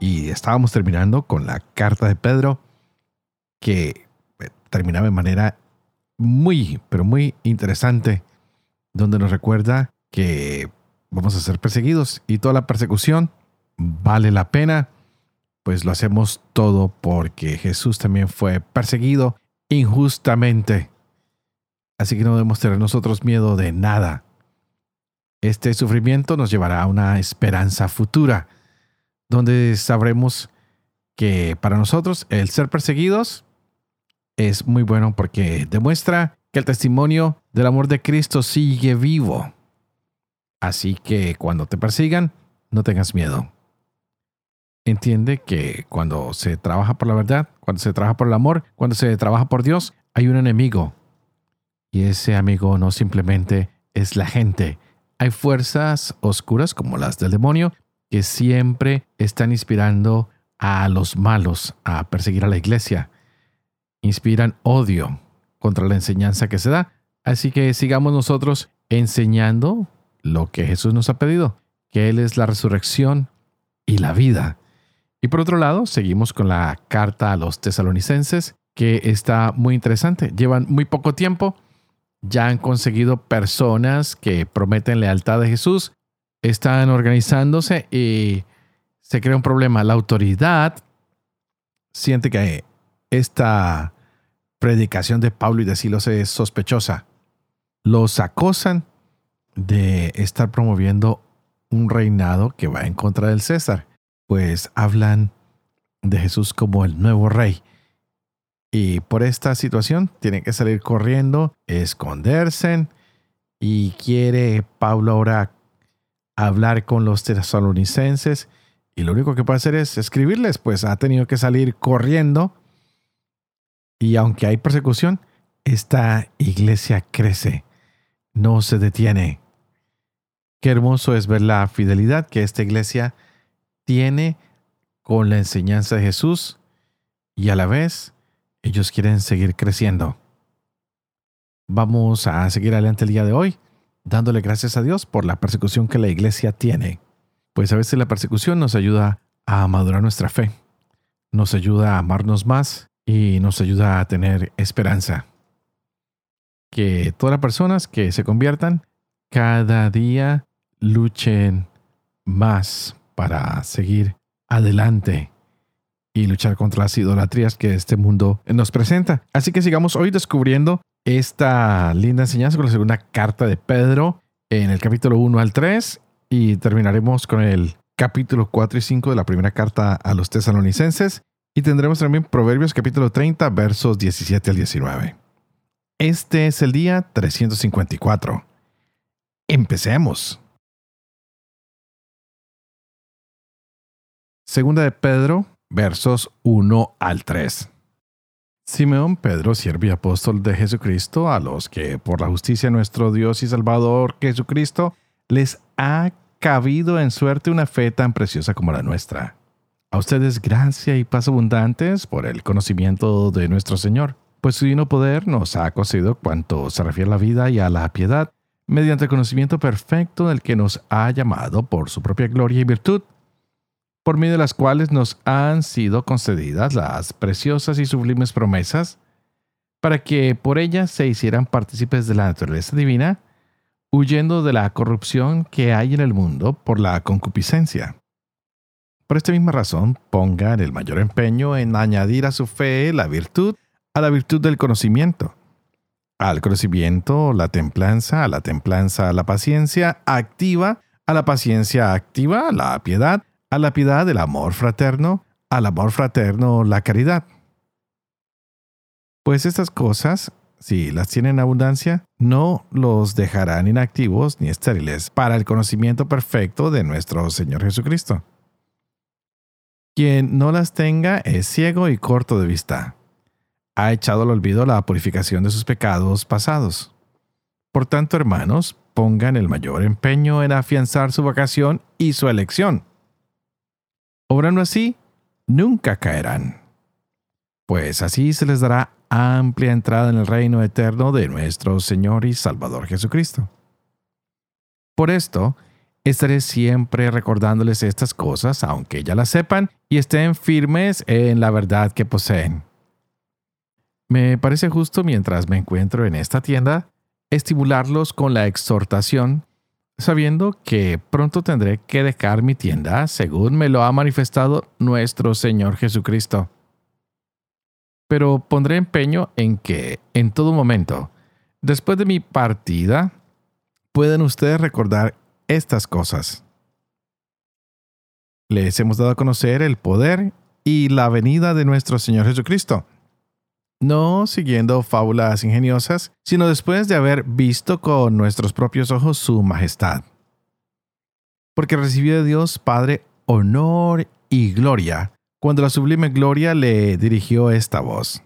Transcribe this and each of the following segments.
y estábamos terminando con la carta de Pedro que eh, terminaba de manera muy, pero muy interesante, donde nos recuerda que vamos a ser perseguidos y toda la persecución vale la pena, pues lo hacemos todo porque Jesús también fue perseguido injustamente. Así que no debemos tener nosotros miedo de nada. Este sufrimiento nos llevará a una esperanza futura donde sabremos que para nosotros el ser perseguidos es muy bueno porque demuestra que el testimonio del amor de Cristo sigue vivo. Así que cuando te persigan, no tengas miedo. Entiende que cuando se trabaja por la verdad, cuando se trabaja por el amor, cuando se trabaja por Dios, hay un enemigo. Y ese amigo no simplemente es la gente. Hay fuerzas oscuras como las del demonio que siempre están inspirando a los malos a perseguir a la iglesia. Inspiran odio contra la enseñanza que se da. Así que sigamos nosotros enseñando lo que Jesús nos ha pedido, que Él es la resurrección y la vida. Y por otro lado, seguimos con la carta a los tesalonicenses, que está muy interesante. Llevan muy poco tiempo, ya han conseguido personas que prometen lealtad a Jesús, están organizándose y se crea un problema. La autoridad siente que esta predicación de Pablo y de Silos es sospechosa. Los acosan de estar promoviendo un reinado que va en contra del César, pues hablan de Jesús como el nuevo rey. Y por esta situación tienen que salir corriendo, esconderse, y quiere Pablo ahora hablar con los tesalonicenses y lo único que puede hacer es escribirles, pues ha tenido que salir corriendo y aunque hay persecución, esta iglesia crece, no se detiene. Qué hermoso es ver la fidelidad que esta iglesia tiene con la enseñanza de Jesús y a la vez ellos quieren seguir creciendo. Vamos a seguir adelante el día de hoy dándole gracias a Dios por la persecución que la iglesia tiene. Pues a veces la persecución nos ayuda a madurar nuestra fe, nos ayuda a amarnos más y nos ayuda a tener esperanza. Que todas las personas que se conviertan cada día luchen más para seguir adelante y luchar contra las idolatrías que este mundo nos presenta. Así que sigamos hoy descubriendo esta linda enseñanza con la segunda carta de Pedro en el capítulo 1 al 3 y terminaremos con el capítulo 4 y 5 de la primera carta a los tesalonicenses y tendremos también Proverbios capítulo 30 versos 17 al 19. Este es el día 354. Empecemos. Segunda de Pedro, versos 1 al 3. Simeón Pedro, siervo y apóstol de Jesucristo, a los que por la justicia de nuestro Dios y Salvador Jesucristo les ha cabido en suerte una fe tan preciosa como la nuestra. A ustedes gracia y paz abundantes por el conocimiento de nuestro Señor, pues su divino poder nos ha concedido cuanto se refiere a la vida y a la piedad, mediante el conocimiento perfecto del que nos ha llamado por su propia gloria y virtud por medio de las cuales nos han sido concedidas las preciosas y sublimes promesas, para que por ellas se hicieran partícipes de la naturaleza divina, huyendo de la corrupción que hay en el mundo por la concupiscencia. Por esta misma razón, pongan el mayor empeño en añadir a su fe la virtud, a la virtud del conocimiento, al conocimiento la templanza, a la templanza la paciencia activa, a la paciencia activa la piedad, a la piedad el amor fraterno, al amor fraterno la caridad. Pues estas cosas, si las tienen en abundancia, no los dejarán inactivos ni estériles para el conocimiento perfecto de nuestro Señor Jesucristo. Quien no las tenga es ciego y corto de vista. Ha echado al olvido la purificación de sus pecados pasados. Por tanto, hermanos, pongan el mayor empeño en afianzar su vocación y su elección. Obrando así, nunca caerán, pues así se les dará amplia entrada en el reino eterno de nuestro Señor y Salvador Jesucristo. Por esto, estaré siempre recordándoles estas cosas, aunque ya las sepan y estén firmes en la verdad que poseen. Me parece justo mientras me encuentro en esta tienda, estimularlos con la exhortación, sabiendo que pronto tendré que dejar mi tienda, según me lo ha manifestado nuestro Señor Jesucristo. Pero pondré empeño en que, en todo momento, después de mi partida, puedan ustedes recordar estas cosas. Les hemos dado a conocer el poder y la venida de nuestro Señor Jesucristo, no siguiendo fábulas ingeniosas, sino después de haber visto con nuestros propios ojos su majestad. Porque recibió de Dios Padre honor y gloria, cuando la sublime gloria le dirigió esta voz.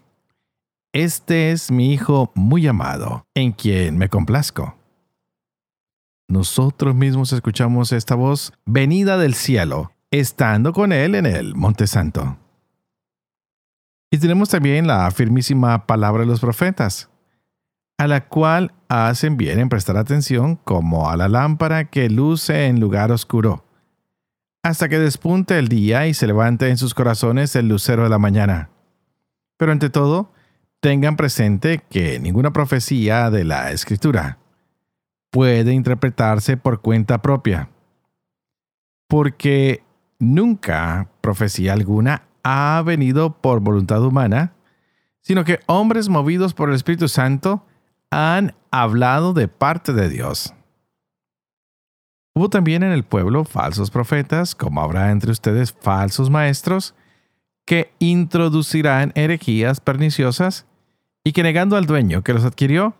Este es mi Hijo muy amado, en quien me complazco. Nosotros mismos escuchamos esta voz venida del cielo, estando con Él en el Monte Santo. Y tenemos también la firmísima palabra de los profetas, a la cual hacen bien en prestar atención como a la lámpara que luce en lugar oscuro, hasta que despunte el día y se levante en sus corazones el lucero de la mañana. Pero ante todo, tengan presente que ninguna profecía de la Escritura puede interpretarse por cuenta propia, porque nunca profecía alguna ha venido por voluntad humana, sino que hombres movidos por el Espíritu Santo han hablado de parte de Dios. Hubo también en el pueblo falsos profetas, como habrá entre ustedes falsos maestros, que introducirán herejías perniciosas y que negando al dueño que los adquirió,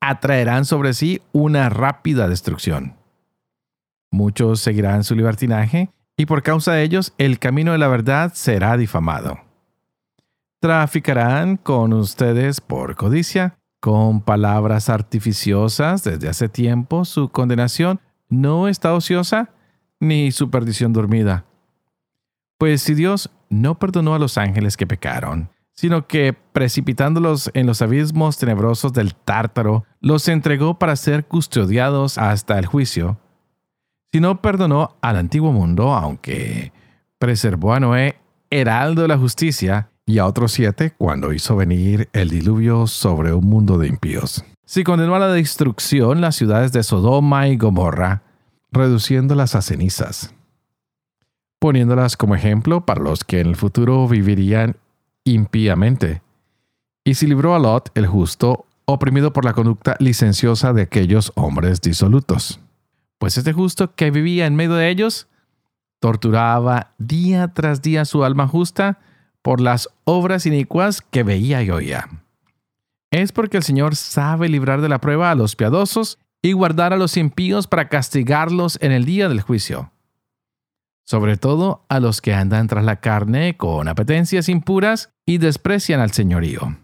atraerán sobre sí una rápida destrucción. Muchos seguirán su libertinaje y por causa de ellos el camino de la verdad será difamado. Traficarán con ustedes por codicia, con palabras artificiosas desde hace tiempo su condenación no está ociosa ni su perdición dormida. Pues si Dios no perdonó a los ángeles que pecaron, sino que precipitándolos en los abismos tenebrosos del tártaro, los entregó para ser custodiados hasta el juicio, si no perdonó al antiguo mundo, aunque preservó a Noé, heraldo de la justicia, y a otros siete cuando hizo venir el diluvio sobre un mundo de impíos. Si condenó a la destrucción las ciudades de Sodoma y Gomorra, reduciéndolas a cenizas, poniéndolas como ejemplo para los que en el futuro vivirían impíamente. Y si libró a Lot, el justo, oprimido por la conducta licenciosa de aquellos hombres disolutos pues este justo que vivía en medio de ellos torturaba día tras día su alma justa por las obras inicuas que veía y oía. Es porque el Señor sabe librar de la prueba a los piadosos y guardar a los impíos para castigarlos en el día del juicio. Sobre todo a los que andan tras la carne con apetencias impuras y desprecian al señorío.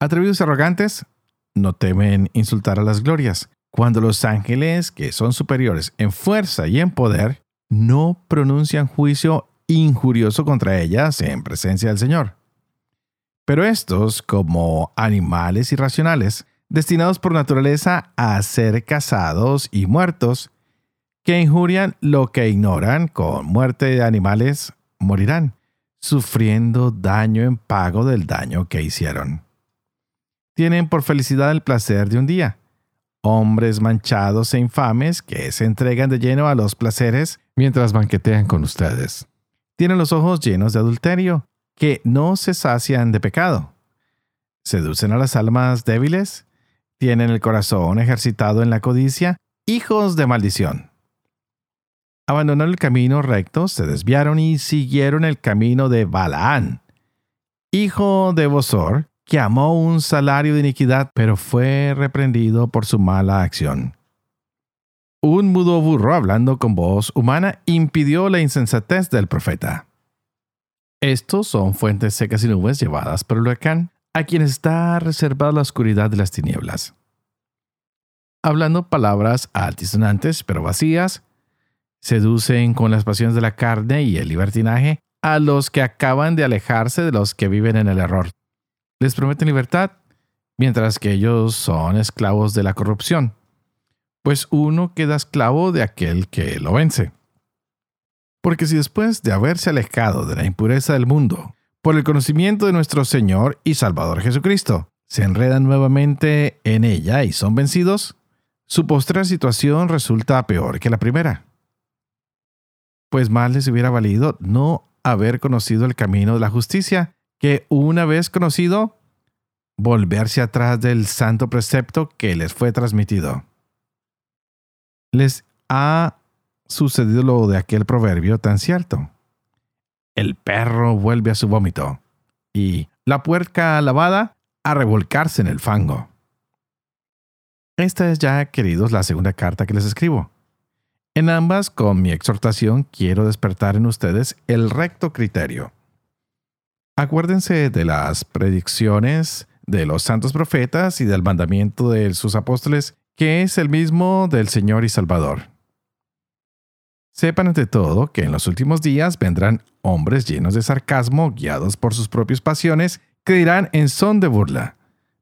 Atrevidos y arrogantes, no temen insultar a las glorias, cuando los ángeles, que son superiores en fuerza y en poder, no pronuncian juicio injurioso contra ellas en presencia del Señor. Pero estos, como animales irracionales, destinados por naturaleza a ser cazados y muertos, que injurian lo que ignoran con muerte de animales, morirán, sufriendo daño en pago del daño que hicieron. Tienen por felicidad el placer de un día, hombres manchados e infames que se entregan de lleno a los placeres mientras banquetean con ustedes. Tienen los ojos llenos de adulterio, que no se sacian de pecado. Seducen a las almas débiles, tienen el corazón ejercitado en la codicia, hijos de maldición. Abandonaron el camino recto, se desviaron y siguieron el camino de Balaán, hijo de Bosor, que amó un salario de iniquidad, pero fue reprendido por su mala acción. un mudo burro hablando con voz humana impidió la insensatez del profeta. Estos son fuentes secas y nubes llevadas por el huracán, a quienes está reservada la oscuridad de las tinieblas. Hablando palabras altisonantes pero vacías, seducen con las pasiones de la carne y el libertinaje a los que acaban de alejarse de los que viven en el error. Les prometen libertad, mientras que ellos son esclavos de la corrupción, pues uno queda esclavo de aquel que lo vence. Porque si después de haberse alejado de la impureza del mundo, por el conocimiento de nuestro Señor y Salvador Jesucristo, se enredan nuevamente en ella y son vencidos, su postre situación resulta peor que la primera. Pues más les hubiera valido no haber conocido el camino de la justicia, que una vez conocido, volverse atrás del santo precepto que les fue transmitido. Les ha sucedido lo de aquel proverbio tan cierto. El perro vuelve a su vómito y la puerca lavada a revolcarse en el fango. Esta es ya, queridos, la segunda carta que les escribo. En ambas, con mi exhortación, quiero despertar en ustedes el recto criterio. Acuérdense de las predicciones de los santos profetas y del mandamiento de sus apóstoles, que es el mismo del Señor y Salvador. Sepan ante todo que en los últimos días vendrán hombres llenos de sarcasmo, guiados por sus propias pasiones, que dirán en son de burla,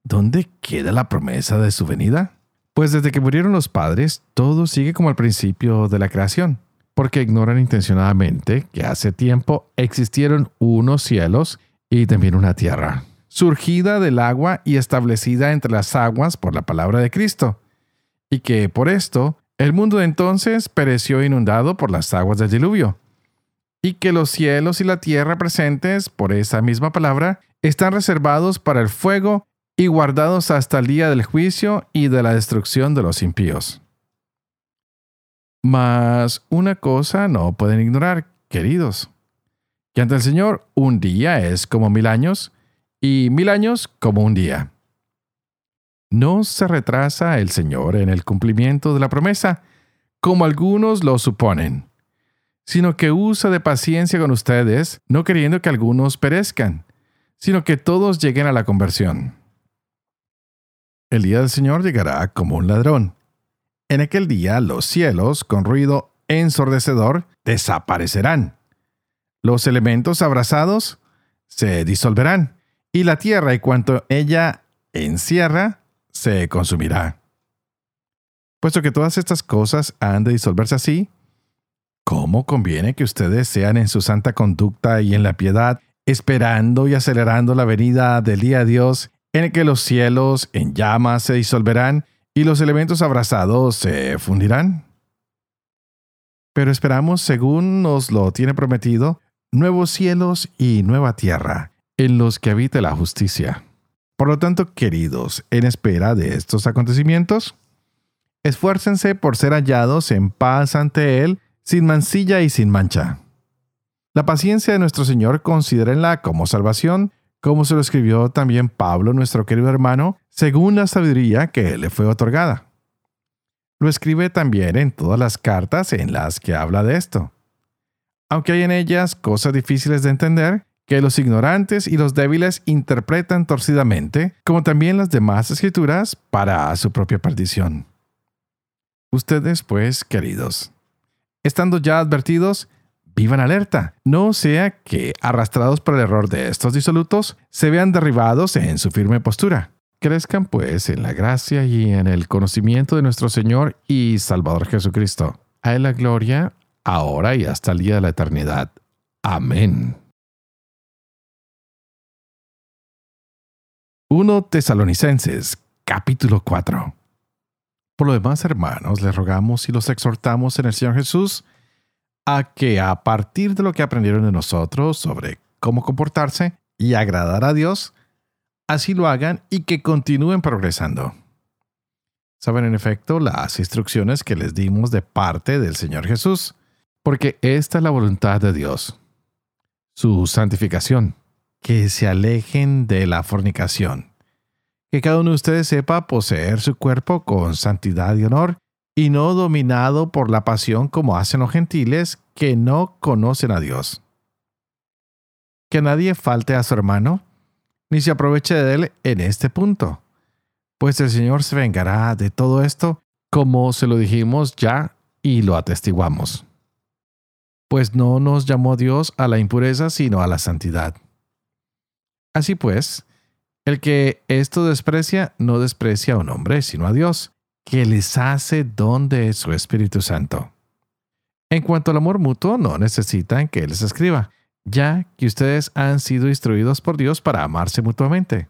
¿dónde queda la promesa de su venida? Pues desde que murieron los padres, todo sigue como al principio de la creación, porque ignoran intencionadamente que hace tiempo existieron unos cielos y también una tierra, surgida del agua y establecida entre las aguas por la palabra de Cristo, y que por esto el mundo de entonces pereció inundado por las aguas del diluvio, y que los cielos y la tierra presentes por esa misma palabra están reservados para el fuego y guardados hasta el día del juicio y de la destrucción de los impíos. Mas una cosa no pueden ignorar, queridos, que ante el Señor un día es como mil años y mil años como un día. No se retrasa el Señor en el cumplimiento de la promesa, como algunos lo suponen, sino que usa de paciencia con ustedes, no queriendo que algunos perezcan, sino que todos lleguen a la conversión. El día del Señor llegará como un ladrón. En aquel día los cielos, con ruido ensordecedor, desaparecerán. Los elementos abrazados se disolverán, y la tierra y cuanto ella encierra se consumirá. Puesto que todas estas cosas han de disolverse así, ¿cómo conviene que ustedes sean en su santa conducta y en la piedad, esperando y acelerando la venida del día de Dios en el que los cielos en llamas se disolverán y los elementos abrasados se fundirán. Pero esperamos, según nos lo tiene prometido, nuevos cielos y nueva tierra, en los que habite la justicia. Por lo tanto, queridos, en espera de estos acontecimientos, esfuércense por ser hallados en paz ante Él, sin mancilla y sin mancha. La paciencia de nuestro Señor considérenla como salvación, como se lo escribió también Pablo, nuestro querido hermano, según la sabiduría que le fue otorgada. Lo escribe también en todas las cartas en las que habla de esto. Aunque hay en ellas cosas difíciles de entender, que los ignorantes y los débiles interpretan torcidamente, como también las demás escrituras, para su propia perdición. Ustedes, pues, queridos, estando ya advertidos, vivan alerta, no sea que, arrastrados por el error de estos disolutos, se vean derribados en su firme postura. Crezcan pues en la gracia y en el conocimiento de nuestro Señor y Salvador Jesucristo. A la gloria, ahora y hasta el día de la eternidad. Amén. 1 Tesalonicenses, capítulo 4. Por lo demás, hermanos, les rogamos y los exhortamos en el Señor Jesús, a que a partir de lo que aprendieron de nosotros sobre cómo comportarse y agradar a Dios, así lo hagan y que continúen progresando. Saben en efecto las instrucciones que les dimos de parte del Señor Jesús, porque esta es la voluntad de Dios. Su santificación, que se alejen de la fornicación, que cada uno de ustedes sepa poseer su cuerpo con santidad y honor, y no dominado por la pasión como hacen los gentiles que no conocen a Dios. Que nadie falte a su hermano, ni se aproveche de él en este punto, pues el Señor se vengará de todo esto, como se lo dijimos ya y lo atestiguamos. Pues no nos llamó Dios a la impureza, sino a la santidad. Así pues, el que esto desprecia no desprecia a un hombre, sino a Dios, que les hace don de su Espíritu Santo. En cuanto al amor mutuo, no necesitan que les escriba, ya que ustedes han sido instruidos por Dios para amarse mutuamente,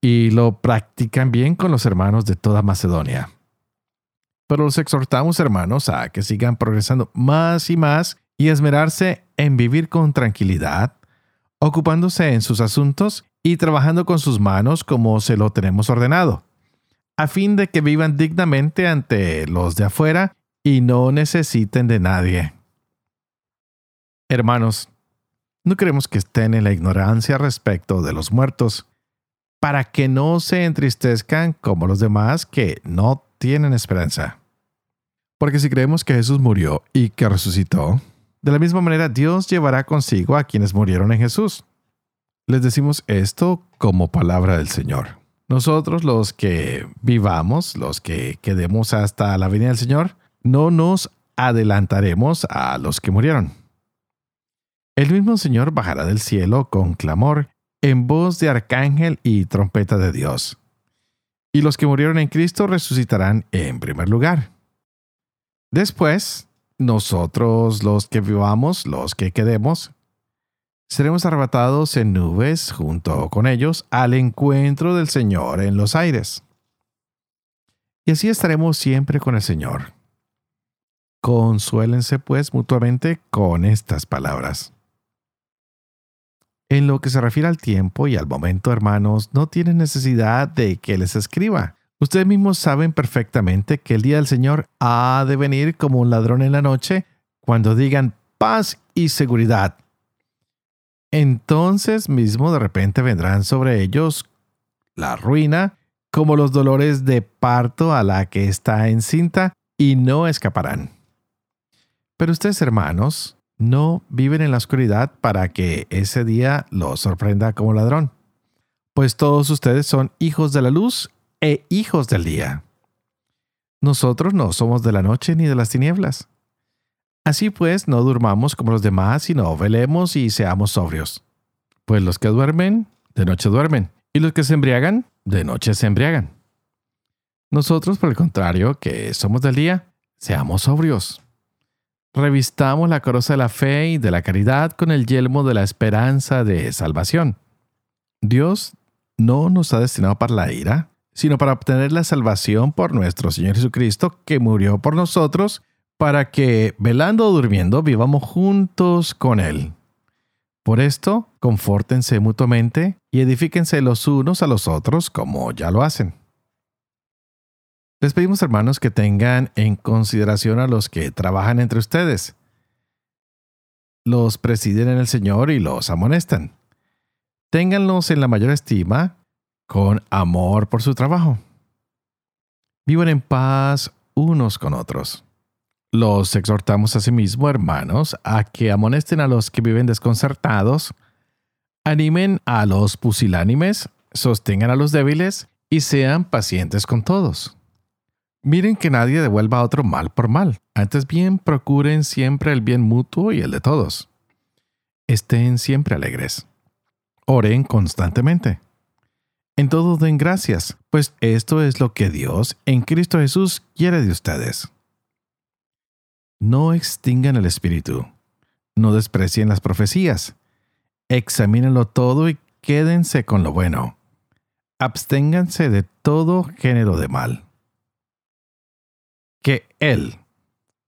y lo practican bien con los hermanos de toda Macedonia. Pero los exhortamos, hermanos, a que sigan progresando más y más y esmerarse en vivir con tranquilidad, ocupándose en sus asuntos y trabajando con sus manos como se lo tenemos ordenado a fin de que vivan dignamente ante los de afuera y no necesiten de nadie. Hermanos, no queremos que estén en la ignorancia respecto de los muertos, para que no se entristezcan como los demás que no tienen esperanza. Porque si creemos que Jesús murió y que resucitó, de la misma manera Dios llevará consigo a quienes murieron en Jesús. Les decimos esto como palabra del Señor. Nosotros los que vivamos, los que quedemos hasta la venida del Señor, no nos adelantaremos a los que murieron. El mismo Señor bajará del cielo con clamor, en voz de arcángel y trompeta de Dios. Y los que murieron en Cristo resucitarán en primer lugar. Después, nosotros los que vivamos, los que quedemos, seremos arrebatados en nubes junto con ellos al encuentro del Señor en los aires. Y así estaremos siempre con el Señor. Consuélense pues mutuamente con estas palabras. En lo que se refiere al tiempo y al momento, hermanos, no tienen necesidad de que les escriba. Ustedes mismos saben perfectamente que el día del Señor ha de venir como un ladrón en la noche cuando digan paz y seguridad entonces mismo de repente vendrán sobre ellos la ruina, como los dolores de parto a la que está encinta, y no escaparán. Pero ustedes, hermanos, no viven en la oscuridad para que ese día los sorprenda como ladrón, pues todos ustedes son hijos de la luz e hijos del día. Nosotros no somos de la noche ni de las tinieblas. Así pues, no durmamos como los demás, sino velemos y seamos sobrios. Pues los que duermen, de noche duermen, y los que se embriagan, de noche se embriagan. Nosotros, por el contrario, que somos del día, seamos sobrios. Revistamos la coroza de la fe y de la caridad con el yelmo de la esperanza de salvación. Dios no nos ha destinado para la ira, sino para obtener la salvación por nuestro Señor Jesucristo, que murió por nosotros para que, velando o durmiendo, vivamos juntos con Él. Por esto, confórtense mutuamente y edifíquense los unos a los otros como ya lo hacen. Les pedimos, hermanos, que tengan en consideración a los que trabajan entre ustedes. Los presiden en el Señor y los amonestan. Ténganlos en la mayor estima, con amor por su trabajo. Vivan en paz unos con otros. Los exhortamos asimismo, hermanos, a que amonesten a los que viven desconcertados, animen a los pusilánimes, sostengan a los débiles y sean pacientes con todos. Miren que nadie devuelva a otro mal por mal, antes bien procuren siempre el bien mutuo y el de todos. Estén siempre alegres. Oren constantemente. En todo den gracias, pues esto es lo que Dios en Cristo Jesús quiere de ustedes. No extingan el espíritu. No desprecien las profecías. Examínenlo todo y quédense con lo bueno. Absténganse de todo género de mal. Que Él,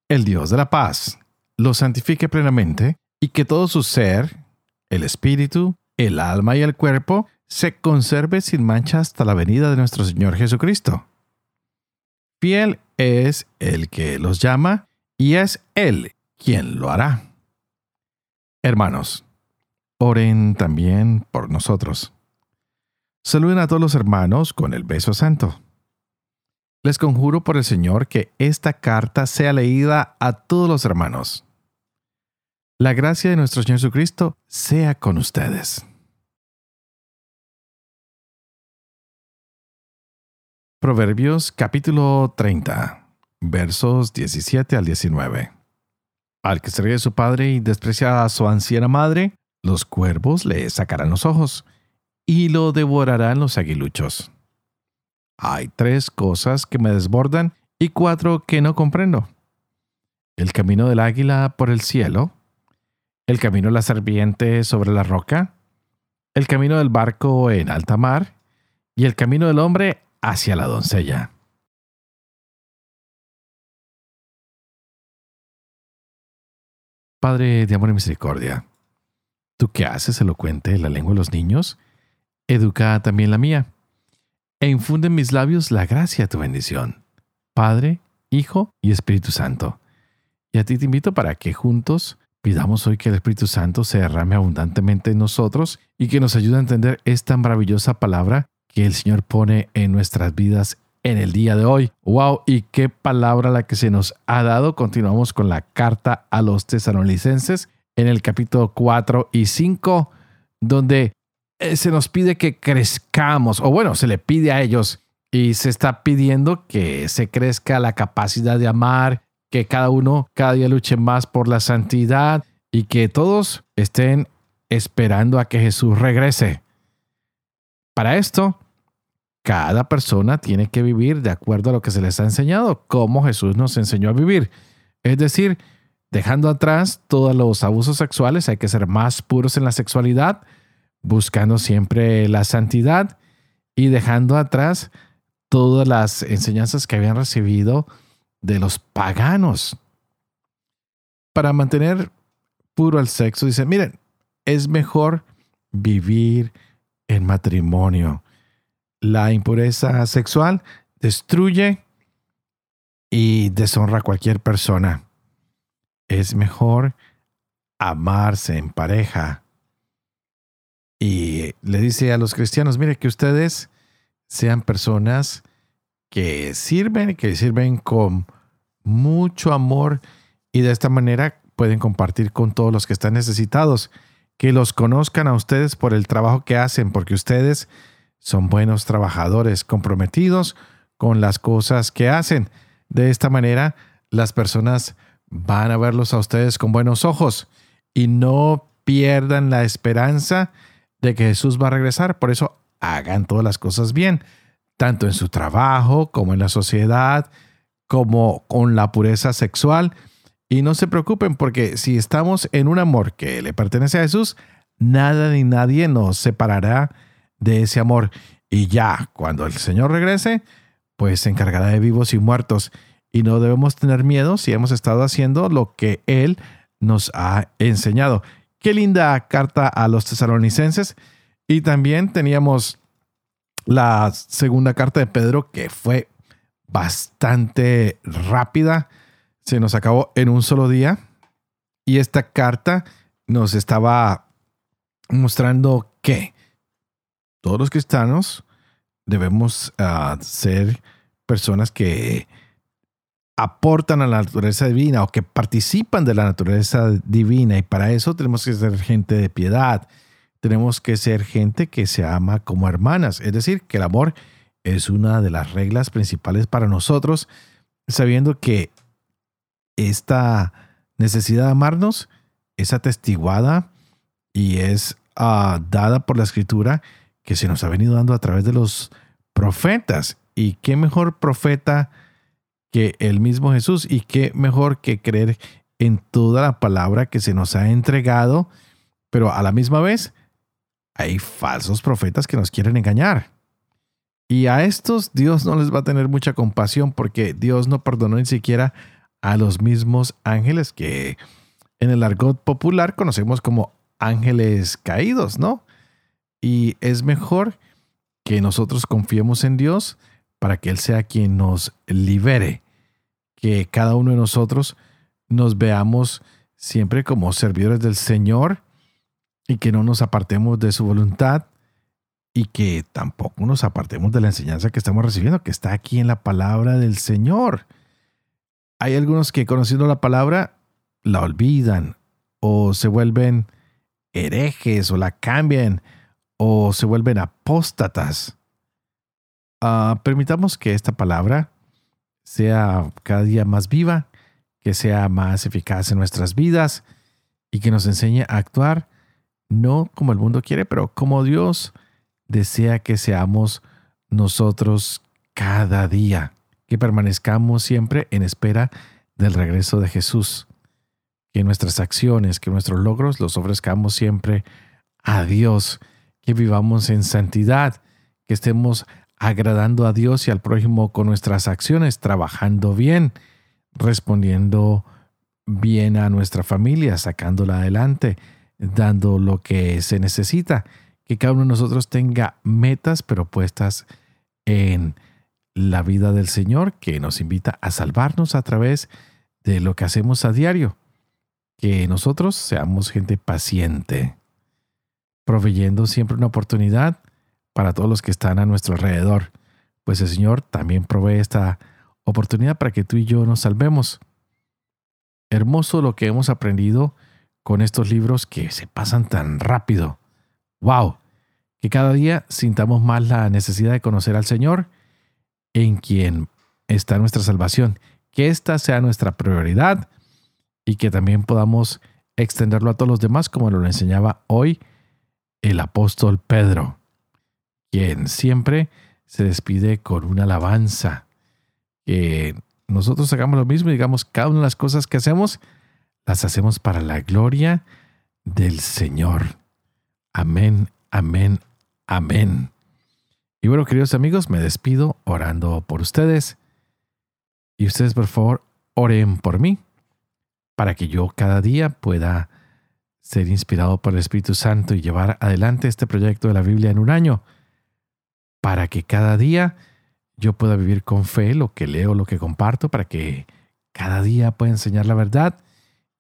el Dios de la paz, lo santifique plenamente y que todo su ser, el espíritu, el alma y el cuerpo, se conserve sin mancha hasta la venida de nuestro Señor Jesucristo. Fiel es el que los llama y es Él quien lo hará. Hermanos, oren también por nosotros. Saluden a todos los hermanos con el beso santo. Les conjuro por el Señor que esta carta sea leída a todos los hermanos. La gracia de nuestro Señor Jesucristo sea con ustedes. Proverbios capítulo 30, versos 17 al 19. Al que se ríe su padre y desprecia a su anciana madre, los cuervos le sacarán los ojos y lo devorarán los aguiluchos. Hay tres cosas que me desbordan y cuatro que no comprendo. El camino del águila por el cielo, el camino de la serpiente sobre la roca, el camino del barco en alta mar y el camino del hombre hacia la doncella. Padre de amor y misericordia, ¿tú qué haces elocuente la lengua de los niños? Educa también la mía, e infunde en mis labios la gracia de tu bendición. Padre, Hijo y Espíritu Santo. Y a ti te invito para que juntos pidamos hoy que el Espíritu Santo se derrame abundantemente en nosotros y que nos ayude a entender esta maravillosa palabra que el Señor pone en nuestras vidas en el día de hoy. ¡Wow! Y qué palabra la que se nos ha dado. Continuamos con la carta a los tesalonicenses en el capítulo 4 y 5, donde eh, se nos pide que crezcamos, o bueno, se le pide a ellos y se está pidiendo que se crezca la capacidad de amar, que cada uno cada día luche más por la santidad y que todos estén esperando a que Jesús regrese. Para esto, cada persona tiene que vivir de acuerdo a lo que se les ha enseñado, como Jesús nos enseñó a vivir. Es decir, dejando atrás todos los abusos sexuales, hay que ser más puros en la sexualidad, buscando siempre la santidad y dejando atrás todas las enseñanzas que habían recibido de los paganos. Para mantener puro el sexo, dice, miren, es mejor vivir en matrimonio. La impureza sexual destruye y deshonra a cualquier persona. Es mejor amarse en pareja y le dice a los cristianos, mire que ustedes sean personas que sirven, que sirven con mucho amor y de esta manera pueden compartir con todos los que están necesitados, que los conozcan a ustedes por el trabajo que hacen, porque ustedes son buenos trabajadores comprometidos con las cosas que hacen. De esta manera, las personas van a verlos a ustedes con buenos ojos y no pierdan la esperanza de que Jesús va a regresar. Por eso hagan todas las cosas bien, tanto en su trabajo como en la sociedad, como con la pureza sexual. Y no se preocupen porque si estamos en un amor que le pertenece a Jesús, nada ni nadie nos separará de ese amor. Y ya, cuando el Señor regrese, pues se encargará de vivos y muertos. Y no debemos tener miedo si hemos estado haciendo lo que Él nos ha enseñado. Qué linda carta a los tesalonicenses. Y también teníamos la segunda carta de Pedro que fue bastante rápida. Se nos acabó en un solo día. Y esta carta nos estaba mostrando que todos los cristianos debemos ah, ser personas que aportan a la naturaleza divina o que participan de la naturaleza divina y para eso tenemos que ser gente de piedad, tenemos que ser gente que se ama como hermanas, es decir, que el amor es una de las reglas principales para nosotros, sabiendo que esta necesidad de amarnos es atestiguada y es ah, dada por la escritura que se nos ha venido dando a través de los profetas. ¿Y qué mejor profeta que el mismo Jesús? ¿Y qué mejor que creer en toda la palabra que se nos ha entregado? Pero a la misma vez hay falsos profetas que nos quieren engañar. Y a estos Dios no les va a tener mucha compasión porque Dios no perdonó ni siquiera a los mismos ángeles que en el argot popular conocemos como ángeles caídos, ¿no? Y es mejor que nosotros confiemos en Dios para que Él sea quien nos libere, que cada uno de nosotros nos veamos siempre como servidores del Señor y que no nos apartemos de su voluntad y que tampoco nos apartemos de la enseñanza que estamos recibiendo, que está aquí en la palabra del Señor. Hay algunos que conociendo la palabra la olvidan o se vuelven herejes o la cambian o se vuelven apóstatas. Ah, permitamos que esta palabra sea cada día más viva, que sea más eficaz en nuestras vidas y que nos enseñe a actuar no como el mundo quiere, pero como Dios desea que seamos nosotros cada día, que permanezcamos siempre en espera del regreso de Jesús, que nuestras acciones, que nuestros logros los ofrezcamos siempre a Dios, que vivamos en santidad, que estemos agradando a Dios y al prójimo con nuestras acciones, trabajando bien, respondiendo bien a nuestra familia, sacándola adelante, dando lo que se necesita, que cada uno de nosotros tenga metas pero puestas en la vida del Señor que nos invita a salvarnos a través de lo que hacemos a diario, que nosotros seamos gente paciente, proveyendo siempre una oportunidad para todos los que están a nuestro alrededor, pues el Señor también provee esta oportunidad para que tú y yo nos salvemos. Hermoso lo que hemos aprendido con estos libros que se pasan tan rápido. ¡Wow! Que cada día sintamos más la necesidad de conocer al Señor en quien está nuestra salvación. Que esta sea nuestra prioridad y que también podamos extenderlo a todos los demás como lo enseñaba hoy el apóstol Pedro, quien siempre se despide con una alabanza. Que nosotros hagamos lo mismo y digamos cada una de las cosas que hacemos las hacemos para la gloria del Señor. Amén, amén, amén. Y bueno, queridos amigos, me despido orando por ustedes. Y ustedes, por favor, oren por mí, para que yo cada día pueda ser inspirado por el Espíritu Santo y llevar adelante este proyecto de la Biblia en un año, para que cada día yo pueda vivir con fe lo que leo, lo que comparto, para que cada día pueda enseñar la verdad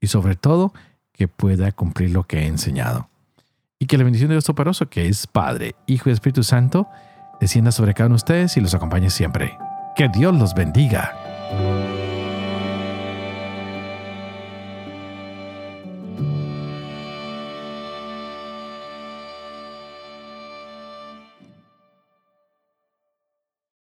y sobre todo que pueda cumplir lo que he enseñado. Y que la bendición de Dios Toporoso, que es Padre, Hijo y Espíritu Santo, descienda sobre cada uno de ustedes y los acompañe siempre. Que Dios los bendiga.